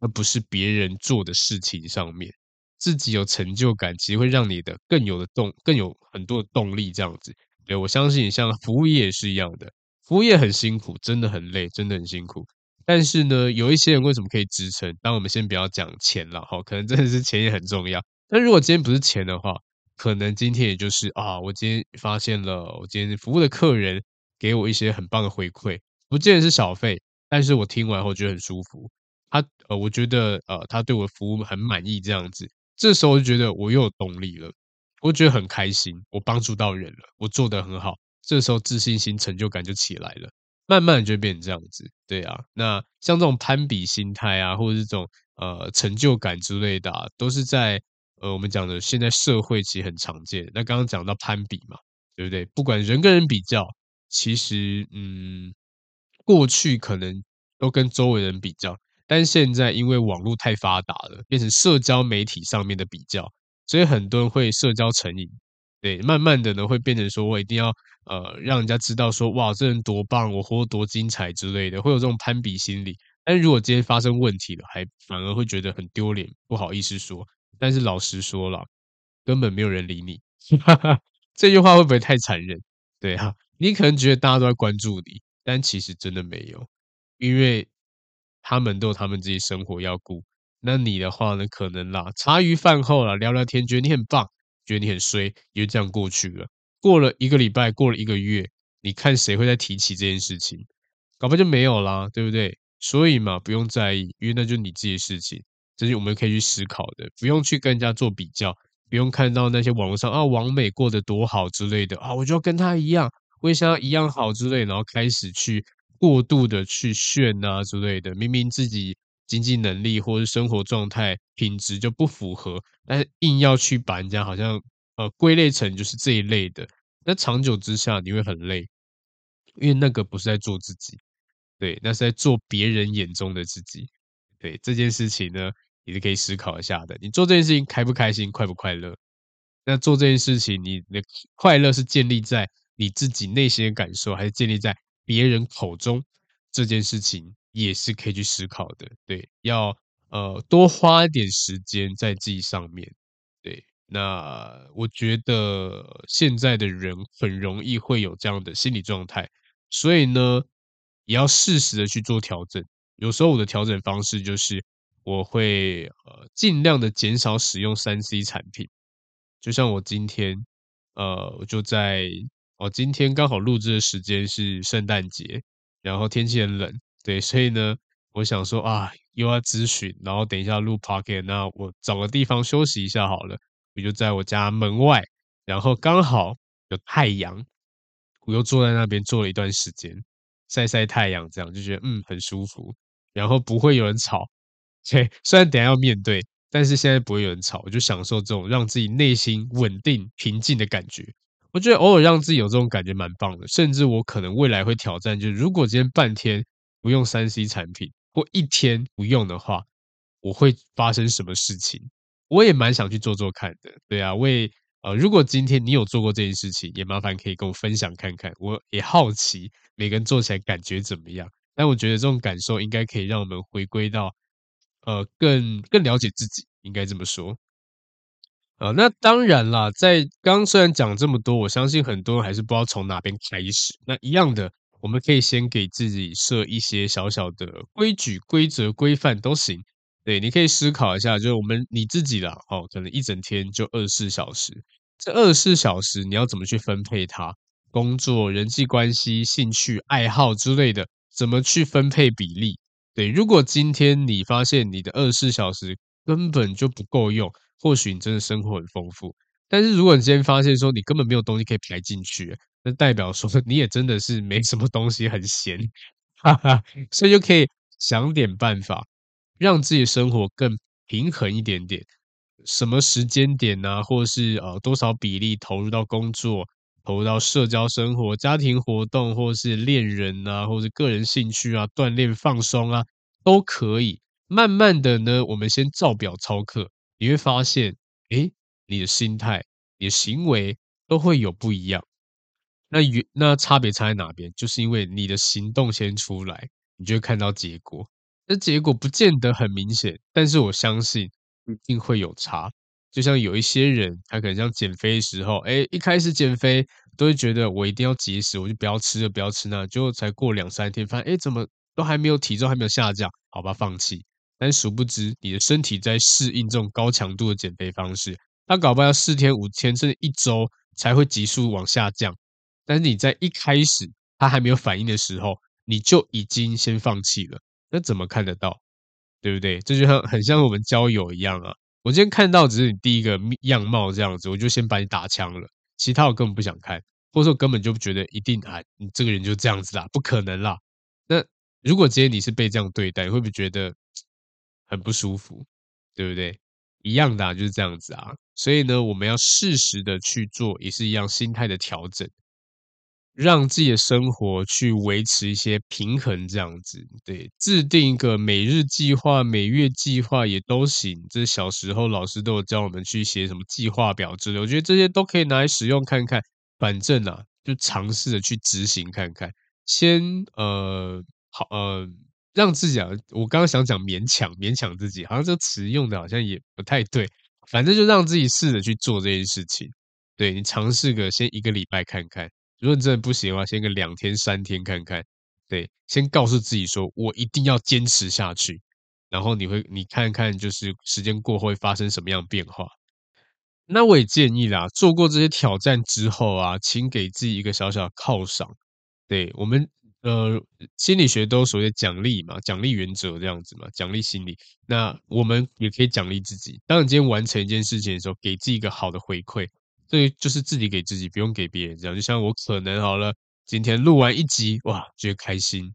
而不是别人做的事情上面。自己有成就感，其实会让你的更有的动，更有很多的动力。这样子，对，我相信，像服务业也是一样的，服务业很辛苦，真的很累，真的很辛苦。但是呢，有一些人为什么可以支撑？当我们先不要讲钱了哈，可能真的是钱也很重要。但如果今天不是钱的话，可能今天也就是啊，我今天发现了，我今天服务的客人给我一些很棒的回馈，不见得是小费，但是我听完后觉得很舒服。他呃，我觉得呃，他对我的服务很满意，这样子，这时候我就觉得我又有动力了，我觉得很开心，我帮助到人了，我做得很好，这时候自信心、成就感就起来了。慢慢就变成这样子，对啊。那像这种攀比心态啊，或者是这种呃成就感之类的，都是在呃我们讲的现在社会其实很常见。那刚刚讲到攀比嘛，对不对？不管人跟人比较，其实嗯，过去可能都跟周围人比较，但现在因为网络太发达了，变成社交媒体上面的比较，所以很多人会社交成瘾。对，慢慢的呢，会变成说我一定要呃让人家知道说哇，这人多棒，我活得多精彩之类的，会有这种攀比心理。但如果今天发生问题了，还反而会觉得很丢脸，不好意思说。但是老实说了，根本没有人理你。这句话会不会太残忍？对啊，你可能觉得大家都在关注你，但其实真的没有，因为他们都有他们自己生活要顾。那你的话呢？可能啦，茶余饭后啦，聊聊天，觉得你很棒。觉得你很衰，也就这样过去了。过了一个礼拜，过了一个月，你看谁会再提起这件事情？搞不就没有啦，对不对？所以嘛，不用在意，因为那就是你自己的事情，这是我们可以去思考的，不用去跟人家做比较，不用看到那些网络上啊，王美过得多好之类的啊，我就要跟他一样，我也想要一样好之类，然后开始去过度的去炫啊之类的，明明自己。经济能力或者生活状态品质就不符合，但是硬要去把人家好像呃归类成就是这一类的，那长久之下你会很累，因为那个不是在做自己，对，那是在做别人眼中的自己，对，这件事情呢，你是可以思考一下的。你做这件事情开不开心，快不快乐？那做这件事情，你的快乐是建立在你自己内心的感受，还是建立在别人口中这件事情？也是可以去思考的，对，要呃多花一点时间在自己上面，对，那我觉得现在的人很容易会有这样的心理状态，所以呢，也要适时的去做调整。有时候我的调整方式就是，我会呃尽量的减少使用三 C 产品，就像我今天，呃，我就在哦，今天刚好录制的时间是圣诞节，然后天气很冷。对，所以呢，我想说啊，又要咨询，然后等一下录 podcast，那我找个地方休息一下好了。我就在我家门外，然后刚好有太阳，我又坐在那边坐了一段时间，晒晒太阳，这样就觉得嗯很舒服，然后不会有人吵。对，虽然等下要面对，但是现在不会有人吵，我就享受这种让自己内心稳定平静的感觉。我觉得偶尔让自己有这种感觉蛮棒的，甚至我可能未来会挑战，就是如果今天半天。不用三 C 产品，或一天不用的话，我会发生什么事情？我也蛮想去做做看的。对啊，我也呃，如果今天你有做过这件事情，也麻烦可以跟我分享看看。我也好奇每个人做起来感觉怎么样。但我觉得这种感受应该可以让我们回归到呃更更了解自己，应该这么说。呃，那当然啦，在刚虽然讲这么多，我相信很多人还是不知道从哪边开始。那一样的。我们可以先给自己设一些小小的规矩、规则、规范都行。对，你可以思考一下，就是我们你自己啦，哦，可能一整天就二十四小时，这二十四小时你要怎么去分配它？工作、人际关系、兴趣、爱好之类的，怎么去分配比例？对，如果今天你发现你的二十四小时根本就不够用，或许你真的生活很丰富。但是如果你今天发现说你根本没有东西可以排进去，那代表说 你也真的是没什么东西，很闲，哈哈，所以就可以想点办法，让自己生活更平衡一点点。什么时间点呢、啊？或是呃多少比例投入到工作，投入到社交生活、家庭活动，或是恋人啊，或是个人兴趣啊、锻炼放松啊，都可以。慢慢的呢，我们先照表操课，你会发现，诶，你的心态、你的行为都会有不一样。那原那差别差在哪边？就是因为你的行动先出来，你就会看到结果。那结果不见得很明显，但是我相信一定会有差。就像有一些人，他可能像减肥的时候，哎，一开始减肥都会觉得我一定要节食，我就不要吃了，不要吃那，结果才过两三天，发现哎，怎么都还没有体重还没有下降，好吧，放弃。但殊不知，你的身体在适应这种高强度的减肥方式，它搞不好要四天、五天甚至一周才会急速往下降。但是你在一开始他还没有反应的时候，你就已经先放弃了，那怎么看得到？对不对？这就像很像我们交友一样啊！我今天看到只是你第一个样貌这样子，我就先把你打枪了，其他我根本不想看，或者说根本就不觉得一定啊，你这个人就这样子啦，不可能啦。那如果今天你是被这样对待，会不会觉得 很不舒服？对不对？一样的，就是这样子啊。所以呢，我们要适时的去做，也是一样心态的调整。让自己的生活去维持一些平衡，这样子，对，制定一个每日计划、每月计划也都行。这小时候老师都有教我们去写什么计划表之类，我觉得这些都可以拿来使用看看。反正啊，就尝试着去执行看看。先呃，好呃，让自己啊，我刚刚想讲勉强，勉强自己，好像这个词用的好像也不太对。反正就让自己试着去做这件事情。对，你尝试个先一个礼拜看看。如果你真的不行的话，先个两天三天看看，对，先告诉自己说，我一定要坚持下去。然后你会，你看看，就是时间过后会发生什么样变化。那我也建议啦，做过这些挑战之后啊，请给自己一个小小的犒赏。对，我们，呃，心理学都所谓的奖励嘛，奖励原则这样子嘛，奖励心理。那我们也可以奖励自己，当你今天完成一件事情的时候，给自己一个好的回馈。对，就是自己给自己，不用给别人。这样，就像我可能好了，今天录完一集，哇，觉得开心。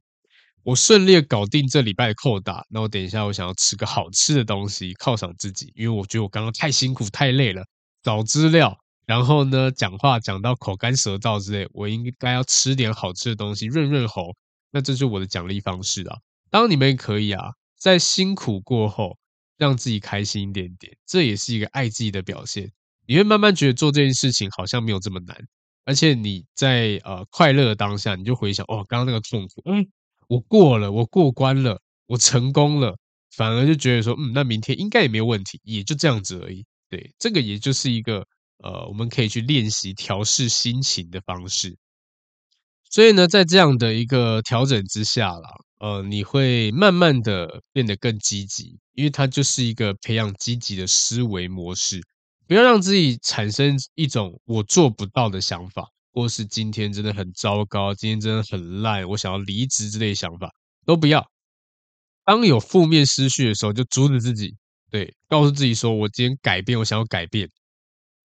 我顺利搞定这礼拜的扣打，那我等一下我想要吃个好吃的东西犒赏自己，因为我觉得我刚刚太辛苦太累了，找资料，然后呢讲话讲到口干舌燥之类，我应该要吃点好吃的东西润润喉。那这是我的奖励方式啊。当你们可以啊，在辛苦过后让自己开心一点点，这也是一个爱自己的表现。你会慢慢觉得做这件事情好像没有这么难，而且你在呃快乐的当下，你就回想哦，刚刚那个痛苦，嗯，我过了，我过关了，我成功了，反而就觉得说，嗯，那明天应该也没有问题，也就这样子而已。对，这个也就是一个呃，我们可以去练习调试心情的方式。所以呢，在这样的一个调整之下啦，呃，你会慢慢的变得更积极，因为它就是一个培养积极的思维模式。不要让自己产生一种我做不到的想法，或是今天真的很糟糕，今天真的很烂，我想要离职之类的想法都不要。当有负面思绪的时候，就阻止自己，对，告诉自己说：“我今天改变，我想要改变。”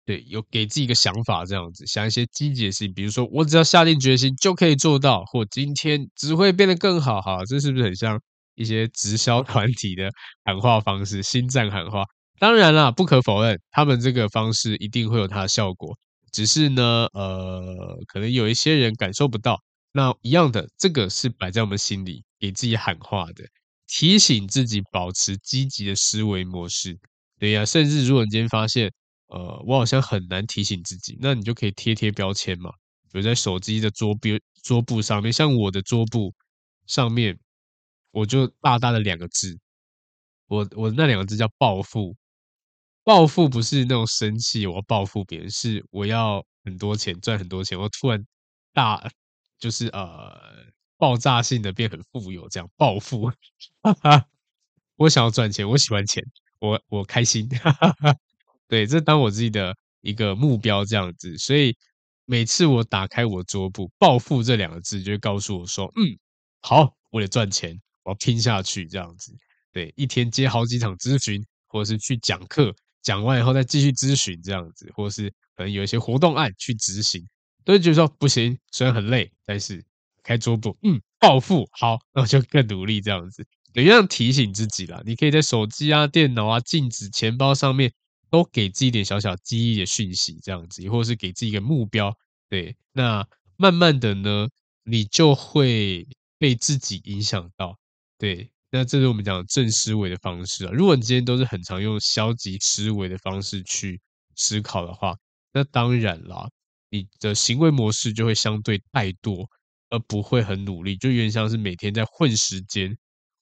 对，有给自己一个想法，这样子想一些积极的事情，比如说我只要下定决心就可以做到，或今天只会变得更好。哈，这是不是很像一些直销团体的喊话方式？心脏喊话。当然啦，不可否认，他们这个方式一定会有它的效果。只是呢，呃，可能有一些人感受不到。那一样的，这个是摆在我们心里，给自己喊话的，提醒自己保持积极的思维模式。对呀，甚至如果你今天发现，呃，我好像很难提醒自己，那你就可以贴贴标签嘛，比如在手机的桌边桌布上面，像我的桌布上面，我就大大的两个字，我我那两个字叫暴富。暴富不是那种生气，我要报复别人，是我要很多钱，赚很多钱，我突然大就是呃爆炸性的变很富有，这样暴富。哈哈，我想要赚钱，我喜欢钱，我我开心。哈哈，对，这当我自己的一个目标这样子，所以每次我打开我桌布，暴富这两个字就会告诉我说，嗯，好，我得赚钱，我要拼下去这样子。对，一天接好几场咨询，或者是去讲课。讲完以后再继续咨询这样子，或是可能有一些活动案去执行，都会觉得说不行，虽然很累，但是开桌布，嗯，暴富好，那我就更努力这样子，对，这样提醒自己啦。你可以在手机啊、电脑啊、镜子、钱包上面都给自己一点小小记忆的讯息，这样子，或者是给自己一个目标，对，那慢慢的呢，你就会被自己影响到，对。那这是我们讲正思维的方式啊。如果你今天都是很常用消极思维的方式去思考的话，那当然啦，你的行为模式就会相对怠惰，而不会很努力，就有点像是每天在混时间，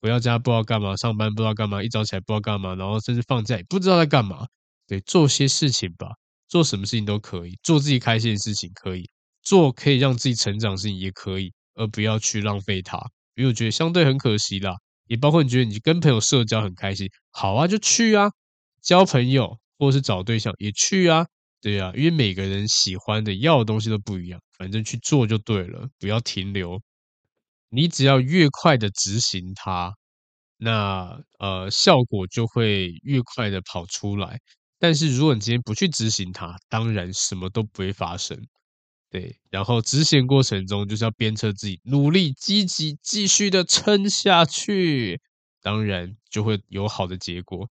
回到家不知道干嘛，上班不知道干嘛，一早起来不知道干嘛，然后甚至放假也不知道在干嘛。对，做些事情吧，做什么事情都可以，做自己开心的事情可以，做可以让自己成长的事情也可以，而不要去浪费它，因为我觉得相对很可惜啦。也包括你觉得你跟朋友社交很开心，好啊，就去啊，交朋友或者是找对象也去啊，对啊，因为每个人喜欢的要的东西都不一样，反正去做就对了，不要停留。你只要越快的执行它，那呃效果就会越快的跑出来。但是如果你今天不去执行它，当然什么都不会发生。对，然后执行过程中就是要鞭策自己努力、积极、继续的撑下去，当然就会有好的结果。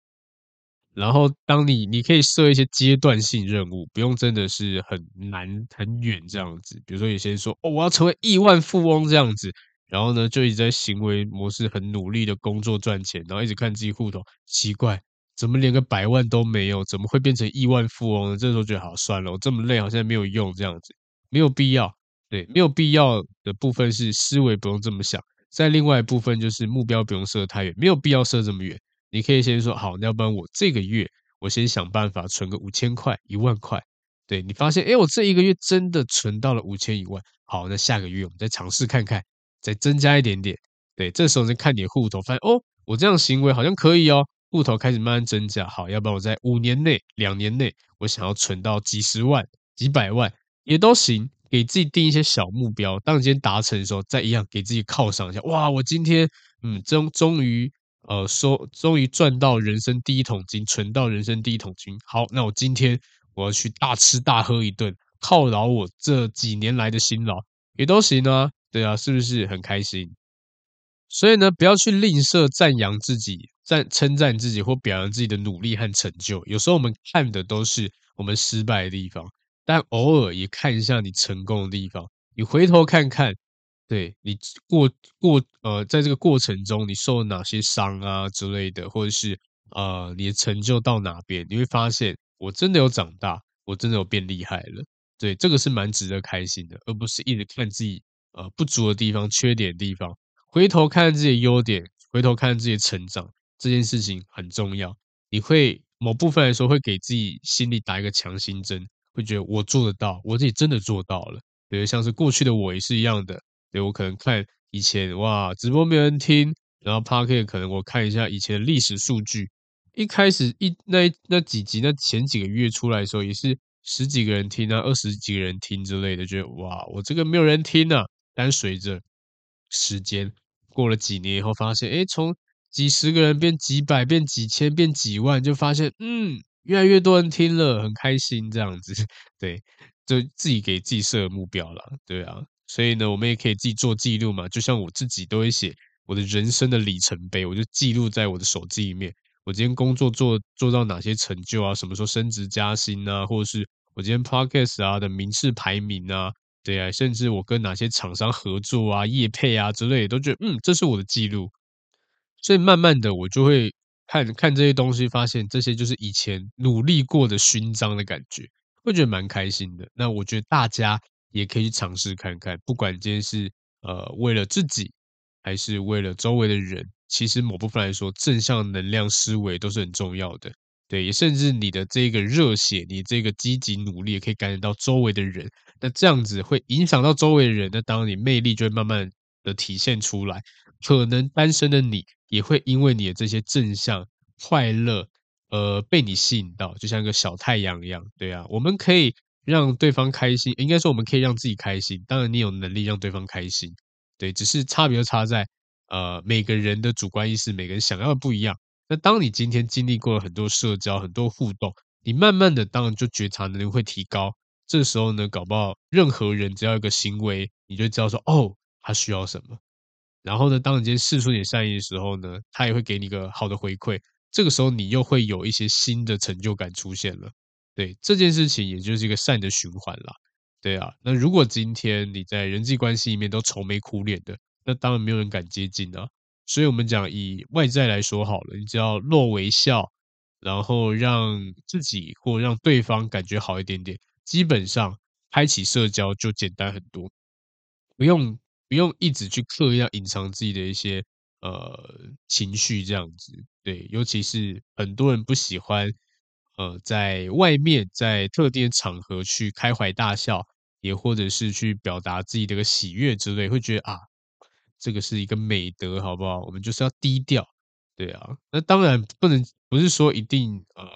然后当你你可以设一些阶段性任务，不用真的是很难很远这样子。比如说有些人说哦，我要成为亿万富翁这样子，然后呢就一直在行为模式很努力的工作赚钱，然后一直看自己户头，奇怪。怎么连个百万都没有？怎么会变成亿万富翁呢？这时候觉得好算了，我这么累好像没有用，这样子没有必要。对，没有必要的部分是思维不用这么想。在另外一部分就是目标不用设太远，没有必要设这么远。你可以先说好，要不然我这个月我先想办法存个五千块、一万块。对，你发现，哎，我这一个月真的存到了五千一万。好，那下个月我们再尝试看看，再增加一点点。对，这时候再看你的户头，发现哦，我这样行为好像可以哦。户头开始慢慢增加，好，要不然我在五年内、两年内，我想要存到几十万、几百万也都行，给自己定一些小目标。当你今天达成的时候，再一样给自己犒赏一下。哇，我今天嗯，终终于呃收，终于赚到人生第一桶金，存到人生第一桶金。好，那我今天我要去大吃大喝一顿，犒劳我这几年来的辛劳，也都行啊。对啊，是不是很开心？所以呢，不要去吝啬赞扬自己。赞称赞自己或表扬自己的努力和成就，有时候我们看的都是我们失败的地方，但偶尔也看一下你成功的地方。你回头看看，对你过过呃，在这个过程中你受了哪些伤啊之类的，或者是呃你的成就到哪边，你会发现我真的有长大，我真的有变厉害了。对，这个是蛮值得开心的，而不是一直看自己呃不足的地方、缺点的地方。回头看自己的优点，回头看自己的成长。这件事情很重要，你会某部分来说会给自己心里打一个强心针，会觉得我做得到，我自己真的做到了。比如像是过去的我也是一样的，对，我可能看以前哇直播没人听，然后 Podcast 可能我看一下以前的历史数据，一开始一那那几集那前几个月出来的时候也是十几个人听啊，二十几个人听之类的，觉得哇我这个没有人听啊，但随着时间过了几年以后，发现诶从几十个人变几百，变几千，变几万，就发现，嗯，越来越多人听了，很开心，这样子，对，就自己给自己设目标了，对啊，所以呢，我们也可以自己做记录嘛，就像我自己都会写我的人生的里程碑，我就记录在我的手机里面，我今天工作做做到哪些成就啊，什么时候升职加薪啊，或者是我今天 Podcast 啊的名次排名啊，对啊，甚至我跟哪些厂商合作啊、业配啊之类的，都觉得，嗯，这是我的记录。所以慢慢的，我就会看看这些东西，发现这些就是以前努力过的勋章的感觉，会觉得蛮开心的。那我觉得大家也可以去尝试看看，不管今天是呃为了自己，还是为了周围的人，其实某部分来说，正向能量思维都是很重要的。对，也甚至你的这个热血，你这个积极努力，也可以感染到周围的人。那这样子会影响到周围的人，那当你魅力就会慢慢的体现出来。可能单身的你。也会因为你的这些正向快乐，呃，被你吸引到，就像一个小太阳一样，对啊，我们可以让对方开心，应该说我们可以让自己开心。当然，你有能力让对方开心，对，只是差别就差在，呃，每个人的主观意识，每个人想要的不一样。那当你今天经历过了很多社交、很多互动，你慢慢的，当然就觉察能力会提高。这时候呢，搞不好任何人只要一个行为，你就知道说，哦，他需要什么。然后呢，当你今天释出点善意的时候呢，他也会给你一个好的回馈。这个时候，你又会有一些新的成就感出现了。对，这件事情，也就是一个善的循环啦。对啊，那如果今天你在人际关系里面都愁眉苦脸的，那当然没有人敢接近啊。所以我们讲以外在来说好了，你只要露微笑，然后让自己或让对方感觉好一点点，基本上开启社交就简单很多，不用。不用一直去刻意要隐藏自己的一些呃情绪，这样子对，尤其是很多人不喜欢呃在外面在特定的场合去开怀大笑，也或者是去表达自己的一个喜悦之类，会觉得啊这个是一个美德，好不好？我们就是要低调，对啊。那当然不能不是说一定呃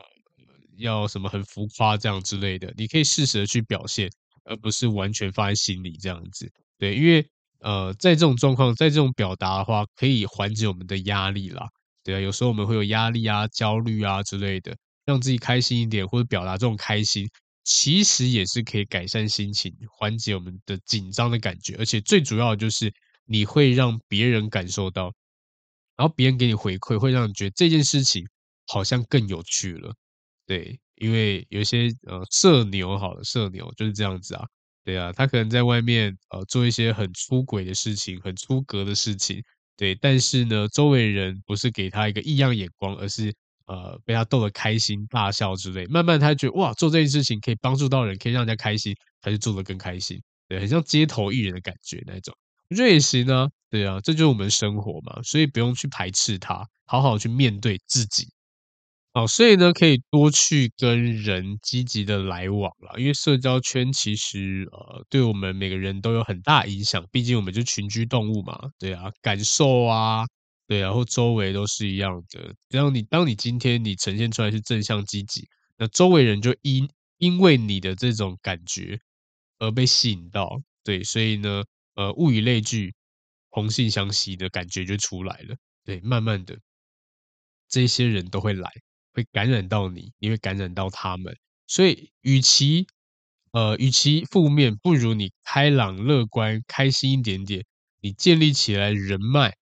要什么很浮夸这样之类的，你可以适时的去表现，而不是完全放在心里这样子，对，因为。呃，在这种状况，在这种表达的话，可以缓解我们的压力啦。对啊，有时候我们会有压力啊、焦虑啊之类的，让自己开心一点，或者表达这种开心，其实也是可以改善心情、缓解我们的紧张的感觉。而且最主要的就是，你会让别人感受到，然后别人给你回馈，会让你觉得这件事情好像更有趣了。对，因为有些呃社牛好了，社牛就是这样子啊。对啊，他可能在外面呃做一些很出轨的事情，很出格的事情。对，但是呢，周围人不是给他一个异样眼光，而是呃被他逗得开心大笑之类。慢慢他觉得哇，做这件事情可以帮助到人，可以让人家开心，他就做得更开心。对，很像街头艺人的感觉那种。我觉得也行啊，对啊，这就是我们生活嘛，所以不用去排斥它，好好去面对自己。好，所以呢，可以多去跟人积极的来往啦，因为社交圈其实呃，对我们每个人都有很大影响，毕竟我们就群居动物嘛，对啊，感受啊，对啊，或周围都是一样的。然后你当你今天你呈现出来是正向积极，那周围人就因因为你的这种感觉而被吸引到，对，所以呢。呃，物以类聚，同性相吸的感觉就出来了。对，慢慢的，这些人都会来，会感染到你，你会感染到他们。所以，与其呃，与其负面，不如你开朗、乐观、开心一点点。你建立起来人脉，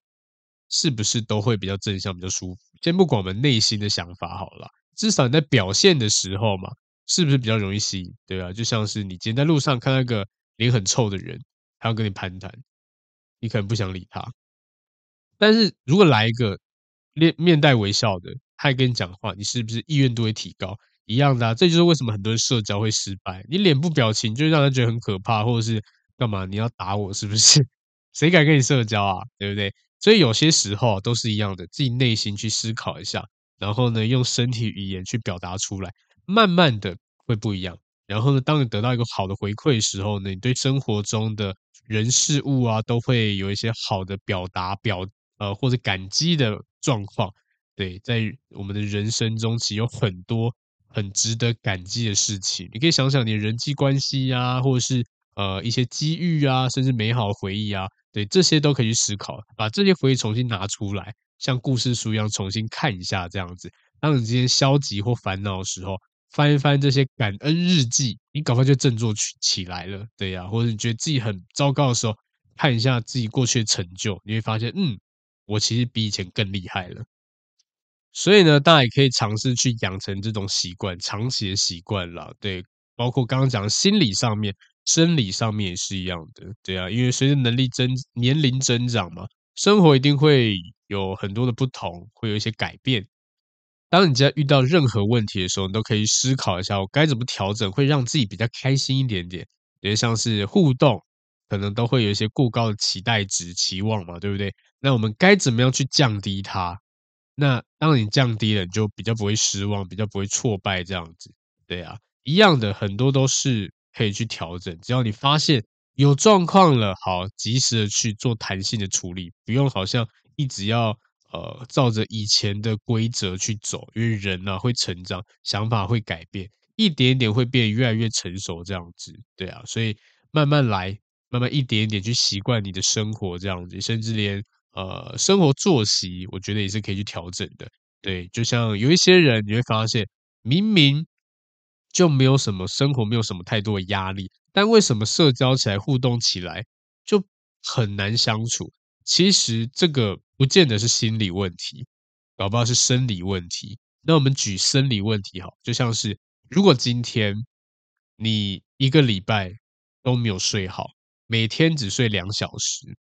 是不是都会比较正向、比较舒服？先不管我们内心的想法好了，至少你在表现的时候嘛，是不是比较容易吸引？对啊，就像是你今天在路上看到一个脸很臭的人。他要跟你攀谈，你可能不想理他。但是如果来一个面面带微笑的，他跟你讲话，你是不是意愿度会提高？一样的啊，这就是为什么很多人社交会失败。你脸部表情就让人觉得很可怕，或者是干嘛？你要打我是不是？谁敢跟你社交啊？对不对？所以有些时候都是一样的，自己内心去思考一下，然后呢，用身体语言去表达出来，慢慢的会不一样。然后呢，当你得到一个好的回馈时候呢，你对生活中的人事物啊，都会有一些好的表达表呃或者感激的状况。对，在我们的人生中，其实有很多很值得感激的事情。你可以想想你的人际关系啊，或者是呃一些机遇啊，甚至美好回忆啊，对，这些都可以去思考，把这些回忆重新拿出来，像故事书一样重新看一下，这样子。当你今天消极或烦恼的时候，翻一翻这些感恩日记，你搞快就振作起起来了，对呀、或者你觉得自己很糟糕的时候，看一下自己过去的成就，你会发现，嗯，我其实比以前更厉害了。所以呢，大家也可以尝试去养成这种习惯，长期的习惯啦。对，包括刚刚讲的心理上面、生理上面也是一样的，对啊。因为随着能力增、年龄增长嘛，生活一定会有很多的不同，会有一些改变。当你在遇到任何问题的时候，你都可以思考一下，我该怎么调整，会让自己比较开心一点点。也像是互动，可能都会有一些过高的期待值、期望嘛，对不对？那我们该怎么样去降低它？那当你降低了，你就比较不会失望，比较不会挫败这样子。对啊，一样的，很多都是可以去调整。只要你发现有状况了，好，及时的去做弹性的处理，不用好像一直要。呃，照着以前的规则去走，因为人呢、啊、会成长，想法会改变，一点一点会变越来越成熟，这样子，对啊，所以慢慢来，慢慢一点一点去习惯你的生活，这样子，甚至连呃生活作息，我觉得也是可以去调整的，对，就像有一些人你会发现，明明就没有什么生活，没有什么太多的压力，但为什么社交起来、互动起来就很难相处？其实这个不见得是心理问题，搞不好是生理问题。那我们举生理问题好，就像是如果今天你一个礼拜都没有睡好，每天只睡两小时，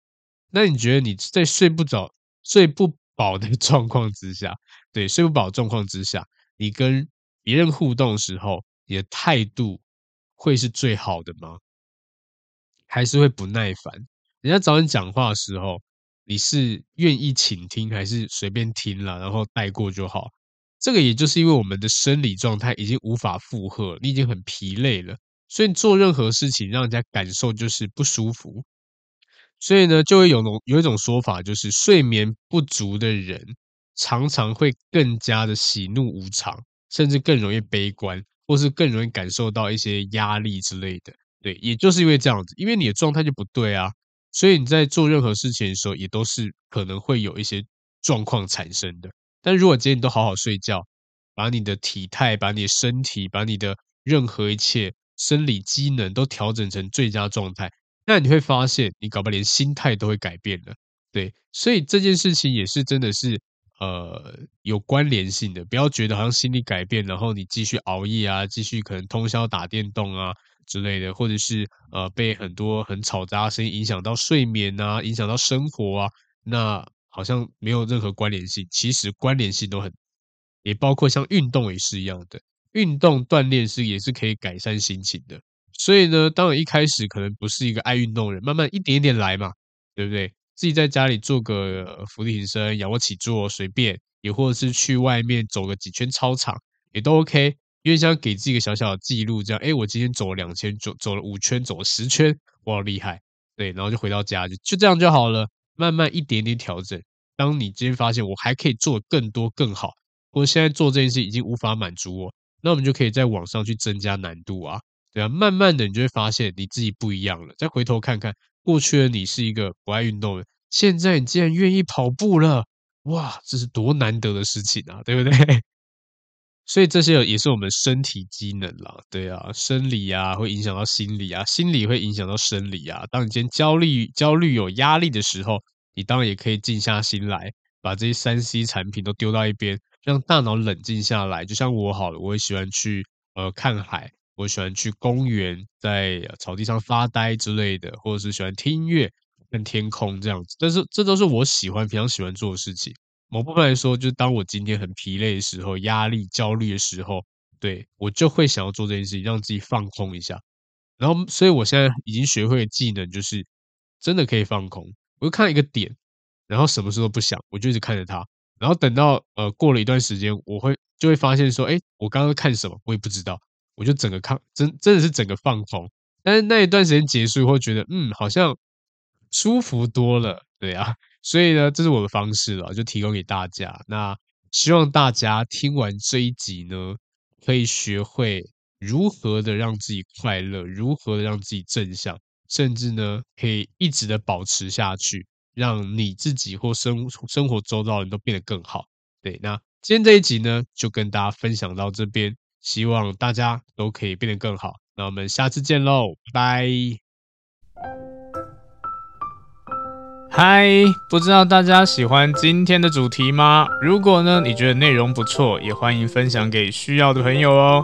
那你觉得你在睡不着、睡不饱的 状况之下，对，睡不饱状况之下，你跟别人互动的时候，你的态度会是最好的吗？还是会不耐烦？人家找你讲话的时候。你是愿意倾听还是随便听了，然后带过就好？这个也就是因为我们的生理状态已经无法负荷，你已经很疲累了，所以做任何事情让人家感受就是不舒服。所以呢，就会有种有一种说法，就是睡眠不足的人常常会更加的喜怒无常，甚至更容易悲观，或是更容易感受到一些压力之类的。对，也就是因为这样子，因为你的状态就不对啊。所以你在做任何事情的时候，也都是可能会有一些状况产生的。但如果今天你都好好睡觉，把你的体态、把你的身体、把你的任何一切生理机能都调整成最佳状态，那你会发现，你搞不好连心态都会改变了。对，所以这件事情也是真的是呃有关联性的，不要觉得好像心理改变，然后你继续熬夜啊，继续可能通宵打电动啊之类的，或者是呃被很多很嘈杂的声音影响到睡眠啊，影响到生活啊，那好像没有任何关联性。其实关联性都很，也包括像运动也是一样的，运动锻炼是也是可以改善心情的。所以呢，当然一开始可能不是一个爱运动的人，慢慢一点一点来嘛，对不对？自己在家里做个伏地挺身、仰卧起坐，随便，也或者是去外面走个几圈操场，也都 OK。因为想给自己一个小小的记录，这样，哎，我今天走了两圈，走走了五圈，走了十圈，哇厉害，对，然后就回到家，就就这样就好了。慢慢一点点调整。当你今天发现我还可以做更多更好，或现在做这件事已经无法满足我，那我们就可以在网上去增加难度啊。对啊，慢慢的你就会发现你自己不一样了。再回头看看过去的你是一个不爱运动的，现在你竟然愿意跑步了，哇，这是多难得的事情啊，对不对？所以这些也是我们身体机能啦，对啊，生理啊会影响到心理啊，心理会影响到生理啊。当你今天焦虑、焦虑有压力的时候，你当然也可以静下心来，把这些三 C 产品都丢到一边，让大脑冷静下来。就像我好了，我也喜欢去呃看海。我喜欢去公园，在草地上发呆之类的，或者是喜欢听音乐、看天空这样子。但是这都是我喜欢、非常喜欢做的事情。某部分来说，就当我今天很疲累的时候、压力、焦虑的时候，对，我就会想要做这件事情，让自己放空一下。然后，所以我现在已经学会的技能就是真的可以放空。我就看一个点，然后什么事都不想，我就一直看着它。然后等到呃过了一段时间，我会就会发现说，哎，我刚刚看什么，我也不知道。我就整个看，真真的是整个放空，但是那一段时间结束，以后觉得嗯，好像舒服多了，对啊，所以呢，这是我的方式了，就提供给大家。那希望大家听完这一集呢，可以学会如何的让自己快乐，如何的让自己正向，甚至呢，可以一直的保持下去，让你自己或生生活周遭的人都变得更好。对，那今天这一集呢，就跟大家分享到这边。希望大家都可以变得更好。那我们下次见喽，拜。嗨，不知道大家喜欢今天的主题吗？如果呢，你觉得内容不错，也欢迎分享给需要的朋友哦。